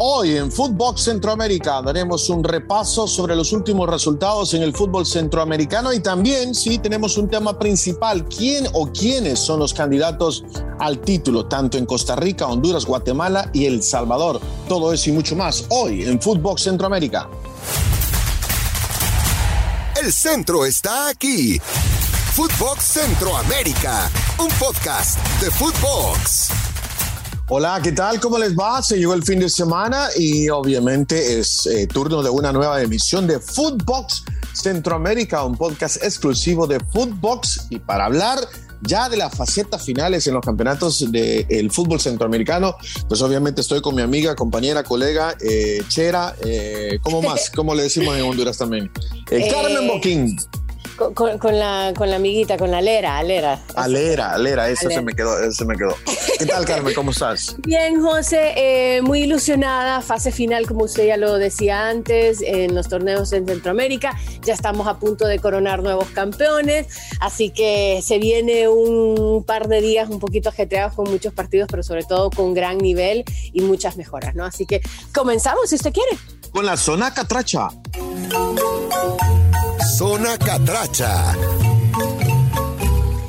Hoy en Footbox Centroamérica daremos un repaso sobre los últimos resultados en el fútbol centroamericano y también, sí, tenemos un tema principal, quién o quiénes son los candidatos al título, tanto en Costa Rica, Honduras, Guatemala y El Salvador. Todo eso y mucho más hoy en Footbox Centroamérica. El centro está aquí. Footbox Centroamérica, un podcast de Footbox. Hola, ¿qué tal? ¿Cómo les va? Se llegó el fin de semana y obviamente es eh, turno de una nueva emisión de Footbox Centroamérica, un podcast exclusivo de Footbox y para hablar ya de las facetas finales en los campeonatos del fútbol centroamericano, pues obviamente estoy con mi amiga, compañera, colega, eh, Chera, eh, ¿cómo más? ¿Cómo le decimos en Honduras también? Carmen Boquín. Con, la, con la amiguita, con la Alera, Alera. Alera, Alera, eso se me quedó, eso se me quedó. ¿Qué tal, Carmen? ¿Cómo estás? Bien, José, eh, muy ilusionada, fase final, como usted ya lo decía antes, en los torneos en Centroamérica. Ya estamos a punto de coronar nuevos campeones, así que se viene un par de días un poquito ajetreados con muchos partidos, pero sobre todo con gran nivel y muchas mejoras, ¿no? Así que comenzamos, si usted quiere. Con la zona catracha. Zona Catracha.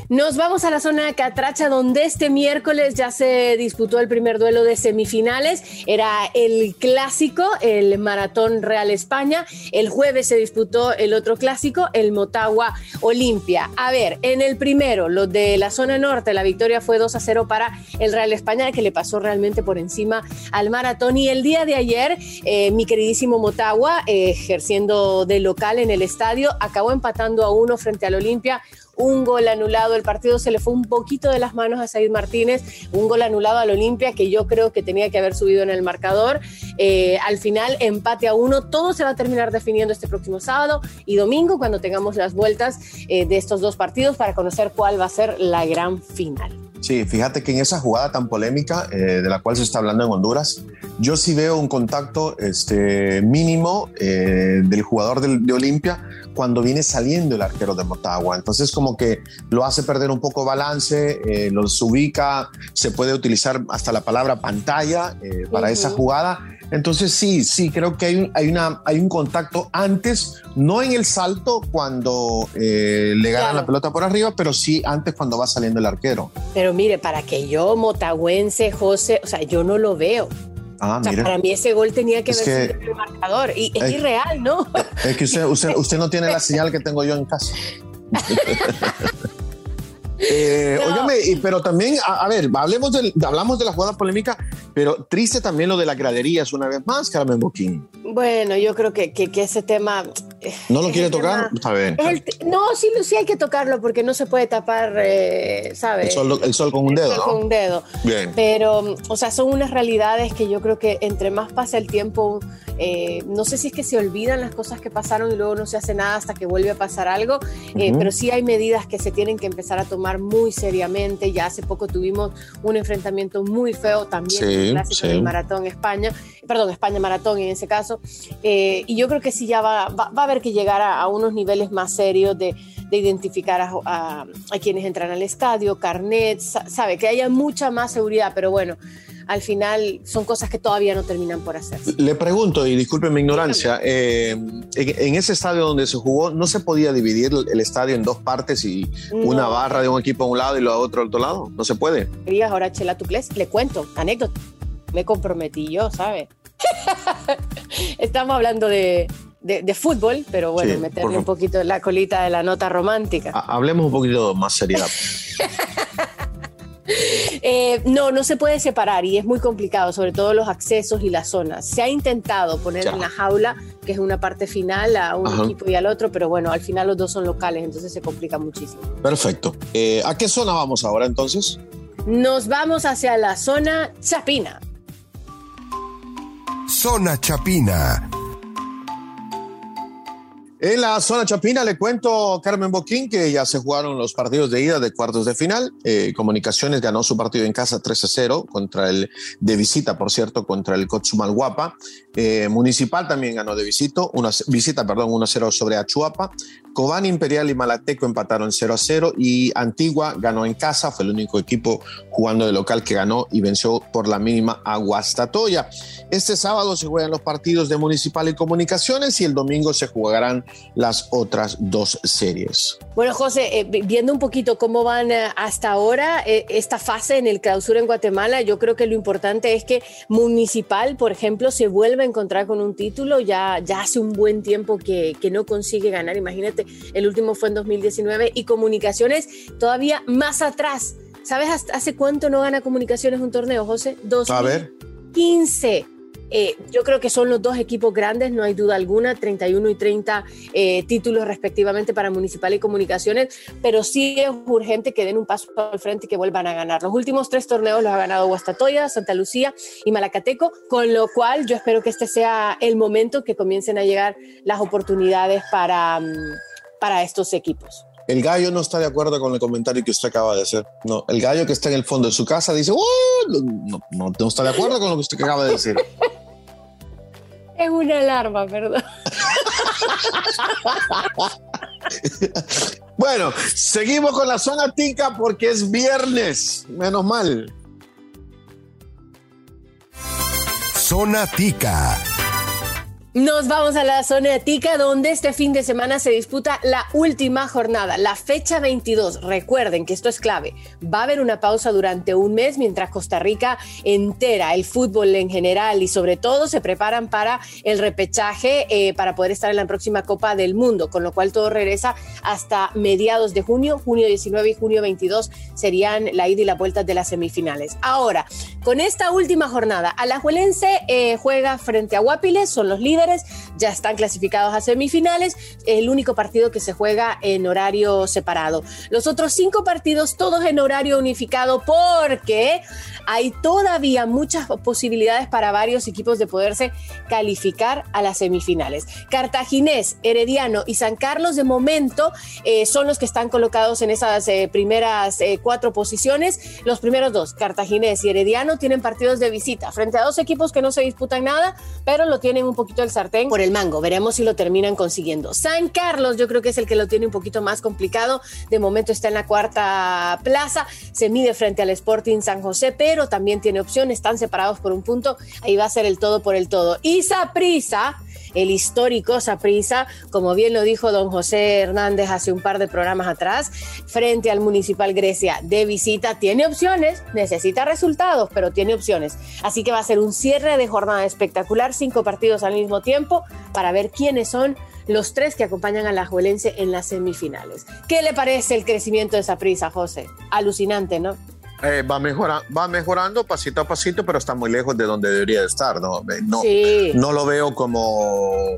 Nos vamos a la zona Catracha, donde este miércoles ya se disputó el primer duelo de semifinales. Era el clásico, el Maratón Real España. El jueves se disputó el otro clásico, el Motagua Olimpia. A ver, en el primero, los de la zona norte, la victoria fue 2 a 0 para el Real España, que le pasó realmente por encima al Maratón. Y el día de ayer, eh, mi queridísimo Motagua, eh, ejerciendo de local en el estadio, acabó empatando a uno frente al Olimpia un gol anulado. El partido se le fue un poquito de las manos a Said Martínez, un gol anulado al Olimpia que yo creo que tenía que haber subido en el marcador. Eh, al final, empate a uno. Todo se va a terminar definiendo este próximo sábado y domingo cuando tengamos las vueltas eh, de estos dos partidos para conocer cuál va a ser la gran final. Sí, fíjate que en esa jugada tan polémica eh, de la cual se está hablando en Honduras, yo sí veo un contacto este, mínimo del jugador de Olimpia cuando viene saliendo el arquero de Motagua. Entonces como que lo hace perder un poco balance, eh, los ubica, se puede utilizar hasta la palabra pantalla eh, para esa jugada. Entonces sí, sí, creo que hay un, hay una, hay un contacto antes, no en el salto cuando eh, le ganan la pelota por arriba, pero sí antes cuando va saliendo el arquero. Pero mire, para que yo, motagüense, José, o sea, yo no lo veo. Ah, para mí ese gol tenía que haber sido el marcador. Y es, irreal, ¿no? Es que usted, usted, no tiene la señal que tengo yo en casa. Eh, pero también, a, ver, hablemos hablamos de la jugada polémica, pero triste también lo de las graderías una vez más, Carmen Boquín. Bueno, yo creo que, que, ese tema... Eh, ¿No lo quiere tocar? Está bien. no, sí, sí hay que tocarlo porque no se puede tapar, eh, ¿sabes? El sol, con un dedo. El con un dedo. Bien. Pero, o sea, son unas realidades que yo creo que entre más pasa el tiempo, eh, no sé si es que se olvidan las cosas que pasaron y luego no se hace nada hasta que vuelve a pasar algo, pero sí hay medidas que se tienen que empezar a tomar muy seriamente. Ya hace poco tuvimos un enfrentamiento muy feo también en el clásico del Maratón España, perdón, España Maratón en ese caso eh, y yo creo que sí ya va, va, a haber que llegar a, unos niveles más serios de, de identificar a, a, quienes entran al estadio, carnet, sabe, que haya mucha más seguridad, pero bueno, al final son cosas que todavía no terminan por hacer. Le pregunto, y disculpe mi ignorancia, eh, en, ese estadio donde se jugó, ¿no se podía dividir el estadio en dos partes y una barra de un equipo a un lado y la otra al otro lado? ¿No se puede? Ahora Chela Tucles, le cuento, anécdota. Me comprometí yo, ¿sabe? Estamos hablando de, de, fútbol, pero bueno, meterle un poquito la colita de la nota romántica. hablemos un poquito más seriedad. Eh, no, no se puede separar y es muy complicado, sobre todo los accesos y las zonas. Se ha intentado poner en la jaula, que es una parte final, a un equipo y al otro, pero bueno, al final los dos son locales, entonces se complica muchísimo. Perfecto. Eh, ¿A qué zona vamos ahora entonces? Nos vamos hacia la zona Chapina. Zona Chapina. En la zona chapina le cuento Carmen Boquín que ya se jugaron los partidos de ida de cuartos de final. Eh, Comunicaciones ganó su partido en casa 3 a 0 contra el de visita, por cierto, contra el Cotzumalguapa. Eh, Municipal también ganó de visita, una visita, perdón, 1 a 0 sobre Achuapa. Cobán Imperial y Malateco empataron 0 a 0 y Antigua ganó en casa, fue el único equipo jugando de local que ganó y venció por la mínima a Guastatoya. Este sábado se juegan los partidos de Municipal y Comunicaciones y el domingo se jugarán las otras dos series. Bueno, José, eh, viendo un poquito cómo van eh, hasta ahora eh, esta fase en el clausura en Guatemala, yo creo que lo importante es que Municipal, por ejemplo, se vuelva a encontrar con un título. Ya, ya hace un buen tiempo que, que no consigue ganar. Imagínate, el último fue en 2019 y Comunicaciones todavía más atrás. ¿Sabes hace cuánto no gana Comunicaciones un torneo, José? 2015. Eh, yo creo que son los dos equipos grandes, no hay duda alguna, 31 y 30 eh, títulos respectivamente para Municipal y Comunicaciones, pero sí es urgente que den un paso al frente y que vuelvan a ganar. Los últimos tres torneos los ha ganado Guastatoya, Santa Lucía y Malacateco, con lo cual yo espero que este sea el momento que comiencen a llegar las oportunidades para, mm, para estos equipos. El gallo no está de acuerdo con el comentario que usted acaba de hacer. No, el gallo que está en el fondo de su casa dice, no, no, no está de acuerdo con lo que usted acaba de decir. Es una alarma, perdón. bueno, seguimos con la zona tica porque es viernes. Menos mal. Zona tica. Nos vamos a la zona tica donde este fin de semana se disputa la última jornada, la fecha 22. Recuerden que esto es clave. Va a haber una pausa durante un mes mientras Costa Rica entera, el fútbol en general y sobre todo se preparan para el repechaje eh, para poder estar en la próxima Copa del Mundo, con lo cual todo regresa hasta mediados de junio, junio 19 y junio 22 serían la ida y la vuelta de las semifinales. Ahora, con esta última jornada, Alajuelense eh, juega frente a Guapiles, son los líderes ya están clasificados a semifinales, el único partido que se juega en horario separado. Los otros cinco partidos todos en horario unificado porque hay todavía muchas posibilidades para varios equipos de poderse calificar a las semifinales. Cartaginés, Herediano y San Carlos de momento eh, son los que están colocados en esas eh, primeras cuatro posiciones. Los primeros dos, Cartaginés y Herediano, tienen partidos de visita frente a dos equipos que no se disputan nada, pero lo tienen un poquito el sartén por el mango. Veremos si lo terminan consiguiendo. San Carlos, yo creo que es el que lo tiene un poquito más complicado. De momento está en la cuarta plaza, se mide frente al Sporting San José, pero también tiene opción, están separados por un punto, ahí va a ser el todo por el todo. Y Saprisa, el histórico Saprisa, como bien lo dijo don José Hernández hace un par de programas atrás, frente al Municipal Grecia de visita, tiene opciones, necesita resultados, pero tiene opciones. Así que va a ser un cierre de jornada espectacular, cinco partidos al mismo tiempo, para ver quiénes son los tres que acompañan a la Juelense en las semifinales. ¿Qué le parece el crecimiento de Saprisa, José? Alucinante, ¿no? Eh, va, mejora, va mejorando pasito a pasito, pero está muy lejos de donde debería estar. No, no, no lo veo como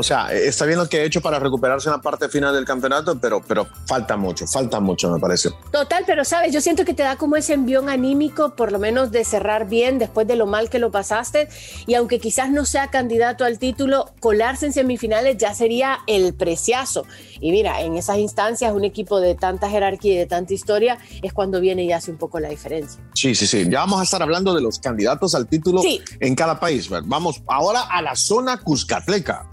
o sea, está bien lo que ha hecho para recuperarse en la parte final del campeonato, pero, pero falta mucho, falta mucho, me parece. Total, pero sabes, yo siento que te da como ese envión anímico, por lo menos de cerrar bien después de lo mal que lo pasaste. Y aunque quizás no sea candidato al título, colarse en semifinales ya sería el preciazo. Y mira, en esas instancias, un equipo de tanta jerarquía y de tanta historia es cuando viene y hace un poco la diferencia. Sí, sí, sí. Ya vamos a estar hablando de los candidatos al título en cada país. Vamos ahora a la zona Cuscatleca.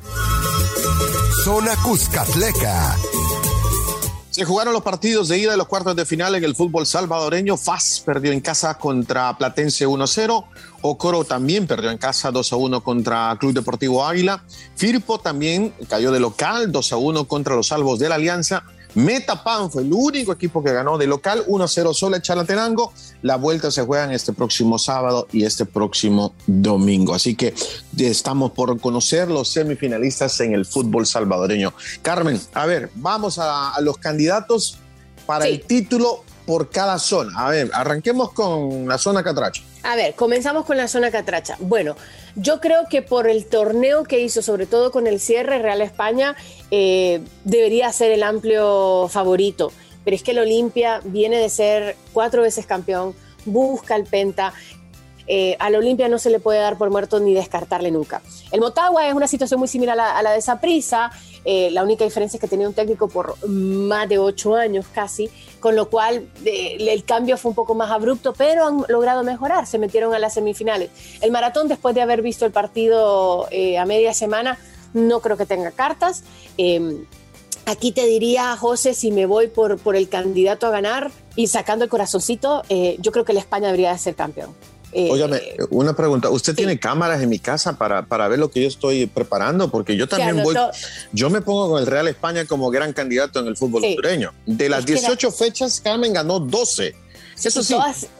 Zona Cuscatleca. Se jugaron los partidos de ida de los cuartos de final en el fútbol salvadoreño. FAS perdió en casa contra Platense 1-0. Ocoro también perdió en casa 2-1 contra Club Deportivo Águila. Firpo también cayó de local 2-1 contra los Salvos de la Alianza. Metapan fue el único equipo que ganó de local 1-0 solo Chalatenango. La vuelta se juega en este próximo sábado y este próximo domingo. Así que estamos por conocer los semifinalistas en el fútbol salvadoreño. Carmen, a ver, vamos a, los candidatos para el título por cada zona. A ver, arranquemos con la zona Catracha. A ver, comenzamos con la zona Catracha. Bueno, yo creo que por el torneo que hizo, sobre todo con el cierre Real España, eh, debería ser el amplio favorito. Pero es que el Olimpia viene de ser cuatro veces campeón, busca el Penta, eh, a la Olimpia no se le puede dar por muerto ni descartarle nunca. El Motagua es una situación muy similar a la, de Saprissa. Eh, la única diferencia es que tenía un técnico por más de ocho años casi, con lo cual el cambio fue un poco más abrupto, pero han logrado mejorar, se metieron a las semifinales. El maratón, después de haber visto el partido a media semana, no creo que tenga cartas. Em, aquí te diría, José, si me voy por, por el candidato a ganar y sacando el corazoncito, eh, yo creo que la España debería de ser campeón. Eh, Óyame, una pregunta. ¿Usted tiene cámaras en mi casa para, para, ver lo que yo estoy preparando? Porque yo también voy. Yo me pongo con el Real España como gran candidato en el fútbol hondureño. De las 18 fechas, Carmen ganó 12. Eso sí.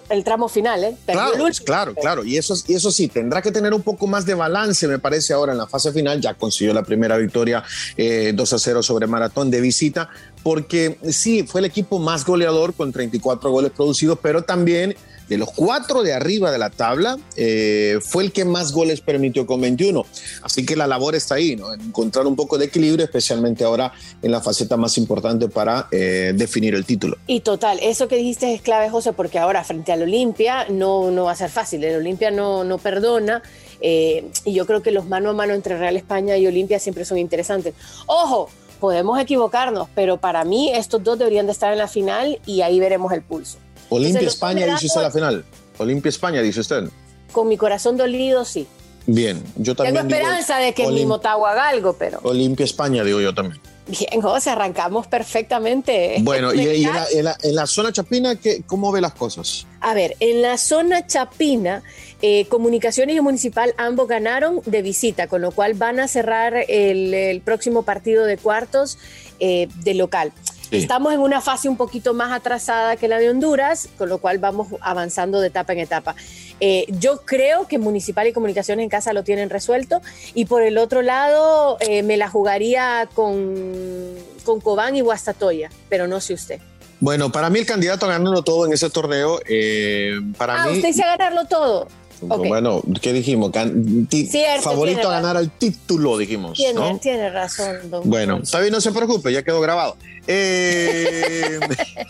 el tramo final, ¿eh? claro, claro, claro. Y eso, y eso sí, tendrá que tener un poco más de balance, me parece, ahora en la fase final. Ya consiguió la primera victoria 2 eh, a 0 sobre Maratón de visita, porque sí, fue el equipo más goleador con 34 goles producidos, pero también de los cuatro de arriba de la tabla, eh, fue el que más goles permitió con 21. Así que la labor está ahí, ¿no? encontrar un poco de equilibrio, especialmente ahora en la faceta más importante para eh, definir el título. Y total, eso que dijiste es clave, José, porque ahora frente al Olimpia no, no va a ser fácil. El Olimpia no, no perdona. Eh, y yo creo que los mano a mano entre Real España y Olimpia siempre son interesantes. Ojo, podemos equivocarnos, pero para mí estos dos deberían de estar en la final y ahí veremos el pulso. Olimpia España, dice usted la final. Olimpia España, dice usted. Con mi corazón dolido, sí. Bien, yo también. Tengo esperanza de que mi Motagua haga algo, pero. Olimpia España, digo yo también. Bien, José, arrancamos perfectamente. Bueno, y, en, la, zona chapina, ¿cómo ve las cosas? A ver, en la zona chapina, eh, Comunicaciones y Municipal ambos ganaron de visita, con lo cual van a cerrar el, próximo partido de cuartos eh, de local. Estamos en una fase un poquito más atrasada que la de Honduras, con lo cual vamos avanzando de etapa en etapa. Eh, yo creo que Municipal y Comunicaciones en casa lo tienen resuelto y por el otro lado eh, me la jugaría con, con Cobán y Guastatoya, pero no sé usted. Bueno, para mí el candidato a ganarlo todo en ese torneo, eh, para ah, mí... usted dice ganarlo todo. Bueno, ¿qué dijimos? favorito a ganar al título, dijimos. Tiene, tiene razón, don Bueno, está bien, no se preocupe, ya quedó grabado. Eh,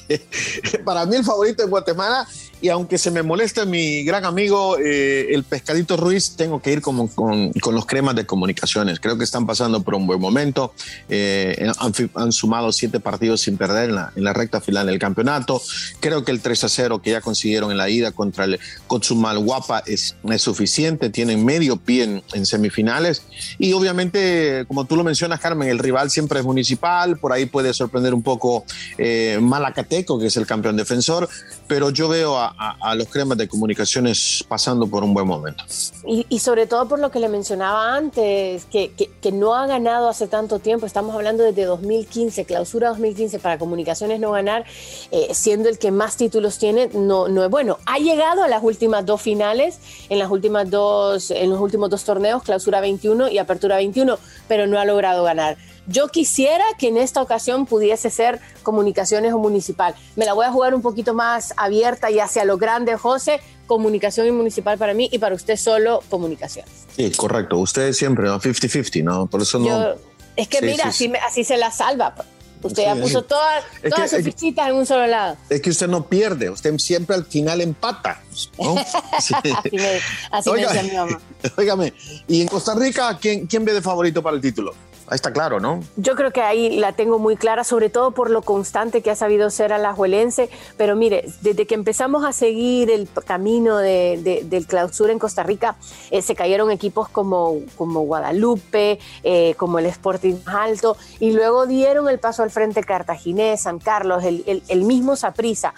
para mí el favorito es Guatemala y aunque se me moleste mi gran amigo eh, el Pescadito Ruiz, tengo que ir con, con, los cremas de comunicaciones. Creo que están pasando por un buen momento. Eh, han, sumado siete partidos sin perder en la, en la, recta final del campeonato. Creo que el 3 a 0 que ya consiguieron en la ida contra el Cotzumal Guapa es, es suficiente. Tienen medio pie en, en, semifinales. Y obviamente, como tú lo mencionas, Carmen, el rival siempre es municipal. Por ahí puede sorprender un poco eh, Malacateco, que es el campeón defensor. Pero yo veo a a, los cremas de comunicaciones pasando por un buen momento. Y, sobre todo por lo que le mencionaba antes, que, que, no ha ganado hace tanto tiempo, estamos hablando desde 2015, clausura 2015 para comunicaciones no ganar, eh, siendo el que más títulos tiene, no, no es bueno. Ha llegado a las últimas dos finales, en, las últimas dos, en los últimos dos torneos, clausura 21 y apertura 21, pero no ha logrado ganar. Yo quisiera que en esta ocasión pudiese ser comunicaciones o municipal. Me la voy a jugar un poquito más abierta y hacia lo grande, José. Comunicación y municipal para mí y para usted solo comunicaciones. Sí, correcto. Usted siempre, ¿no? 50-50, ¿no? Por eso no. es que mira, así, así se la salva. Usted ya puso todas, todas sus fichitas en un solo lado. Es que usted no pierde, usted siempre al final empata. así me, así decía mi mamá. Óigame, ¿y en Costa Rica quién, quién ve de favorito para el título? Ahí está claro, ¿no? Yo creo que ahí la tengo muy clara, sobre todo por lo constante que ha sabido ser a la Juelense. Pero mire, desde que empezamos a seguir el camino del clausura en Costa Rica, eh, se cayeron equipos como, como Guadalupe, eh, como el Sporting Alto, y luego dieron el paso al frente Cartaginés, San Carlos, el, el mismo Saprissa.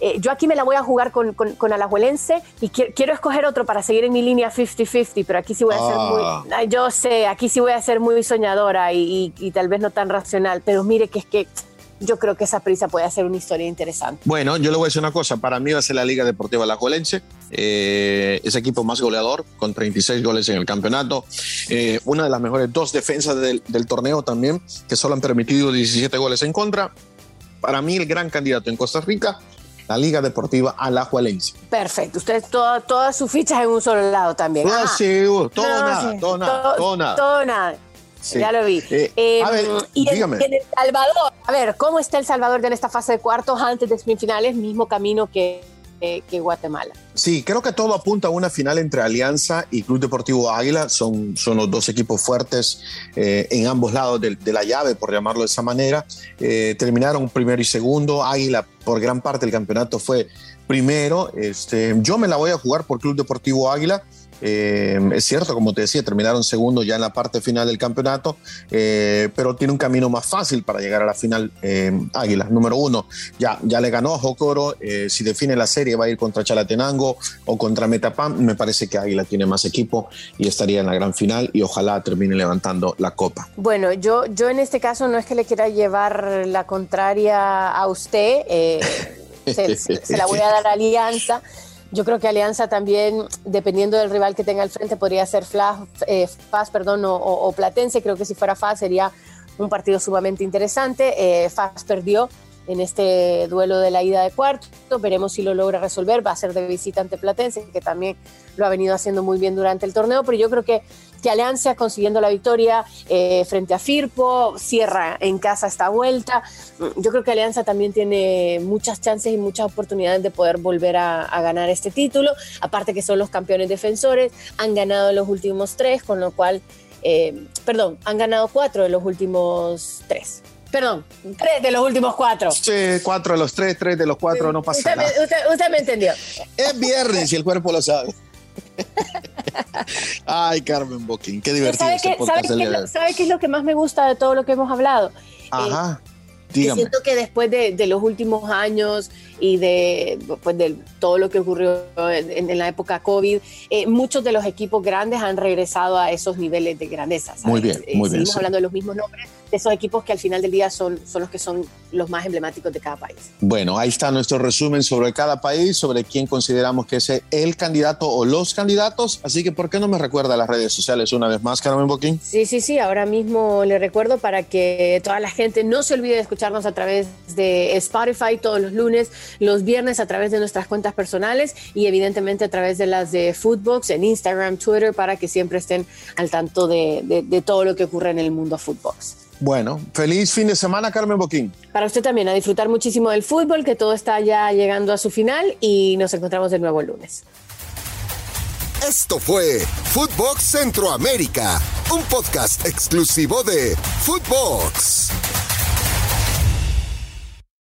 Eh, yo aquí me la voy a jugar con, con, Alajuelense y quiero, escoger otro para seguir en mi línea 50-50, pero aquí sí voy a ser muy, ah. yo sé, aquí sí voy a ser muy soñadora y, tal vez no tan racional, pero mire que es que yo creo que esa prisa puede hacer una historia interesante. Bueno, yo le voy a decir una cosa, para mí va a ser la Liga Deportiva Alajuelense, eh, ese equipo más goleador, con 36 goles en el campeonato, eh, una de las mejores dos defensas del, del torneo también, que solo han permitido 17 goles en contra. Para mí el gran candidato en Costa Rica la Liga Deportiva Alajuelense. Perfecto. Usted todas sus fichas en un solo lado también. Ah, sí, todo, nada, todo, nada, todo, nada, todo nada. Ya lo vi. Eh, em, y en, El Salvador, a ver, ¿cómo está El Salvador en esta fase de cuartos antes de semifinales? Mismo camino que que Guatemala. Sí, creo que todo apunta a una final entre Alianza y Club Deportivo Águila. Son, son los dos equipos fuertes eh, en ambos lados de, la llave, por llamarlo de esa manera. Eh, terminaron primero y segundo. Águila, por gran parte del campeonato, fue primero. Este, yo me la voy a jugar por Club Deportivo Águila. Eh, es cierto, como te decía, terminaron segundo ya en la parte final del campeonato, eh, pero tiene un camino más fácil para llegar a la final eh, Águila. Número uno, ya, ya le ganó a Jocoro. si define la serie, va a ir contra Chalatenango o contra Metapam. Me parece que Águila tiene más equipo y estaría en la gran final y ojalá termine levantando la copa. Bueno, yo, yo en este caso no es que le quiera llevar la contraria a usted. se, se, la voy a dar a Alianza. Yo creo que Alianza también, dependiendo del rival que tenga al frente, podría ser Flash, eh, Faz perdón, o, Platense. Creo que si fuera Faz sería un partido sumamente interesante. Eh, Faz perdió en este duelo de la ida de cuarto. Veremos si lo logra resolver. Va a ser de visita ante Platense, que también lo ha venido haciendo muy bien durante el torneo. Pero yo creo que que Alianza consiguiendo la victoria eh, frente a Firpo, cierra en casa esta vuelta. Yo creo que Alianza también tiene muchas chances y muchas oportunidades de poder volver a, ganar este título, aparte que son los campeones defensores, han ganado los últimos tres, con lo cual, eh, perdón, han ganado cuatro de los últimos tres. Perdón, tres de los últimos cuatro. Sí, cuatro de los tres, tres de los cuatro, no pasa nada. usted me entendió. Es viernes y el cuerpo lo sabe. Ay, Carmen Boquín, qué divertido. ¿Sabe, qué, ¿sabe, qué, es lo que más me gusta de todo lo que hemos hablado? Ajá. Eh, siento que después de, los últimos años y de, pues, de todo lo que ocurrió en, la época COVID, eh, muchos de los equipos grandes han regresado a esos niveles de grandeza. Muy bien, muy bien. Seguimos hablando de los mismos nombres, esos equipos que al final del día son, son los que son los más emblemáticos de cada país. Bueno, ahí está nuestro resumen sobre cada país, sobre quién consideramos que es el candidato o los candidatos. Así que, ¿por qué no me recuerda las redes sociales una vez más, Carmen Boquín? Sí, sí, sí. Ahora mismo le recuerdo para que toda la gente no se olvide de escucharnos a través de Spotify todos los lunes, los viernes a través de nuestras cuentas personales y evidentemente a través de las de Footbox en Instagram, Twitter, para que siempre estén al tanto de, de todo lo que ocurre en el mundo Footbox. Bueno, feliz fin de semana, Carmen Boquín. Para usted también, a disfrutar muchísimo del fútbol, que todo está ya llegando a su final y nos encontramos de nuevo el lunes. Esto fue Footbox Centroamérica, un podcast exclusivo de Footbox.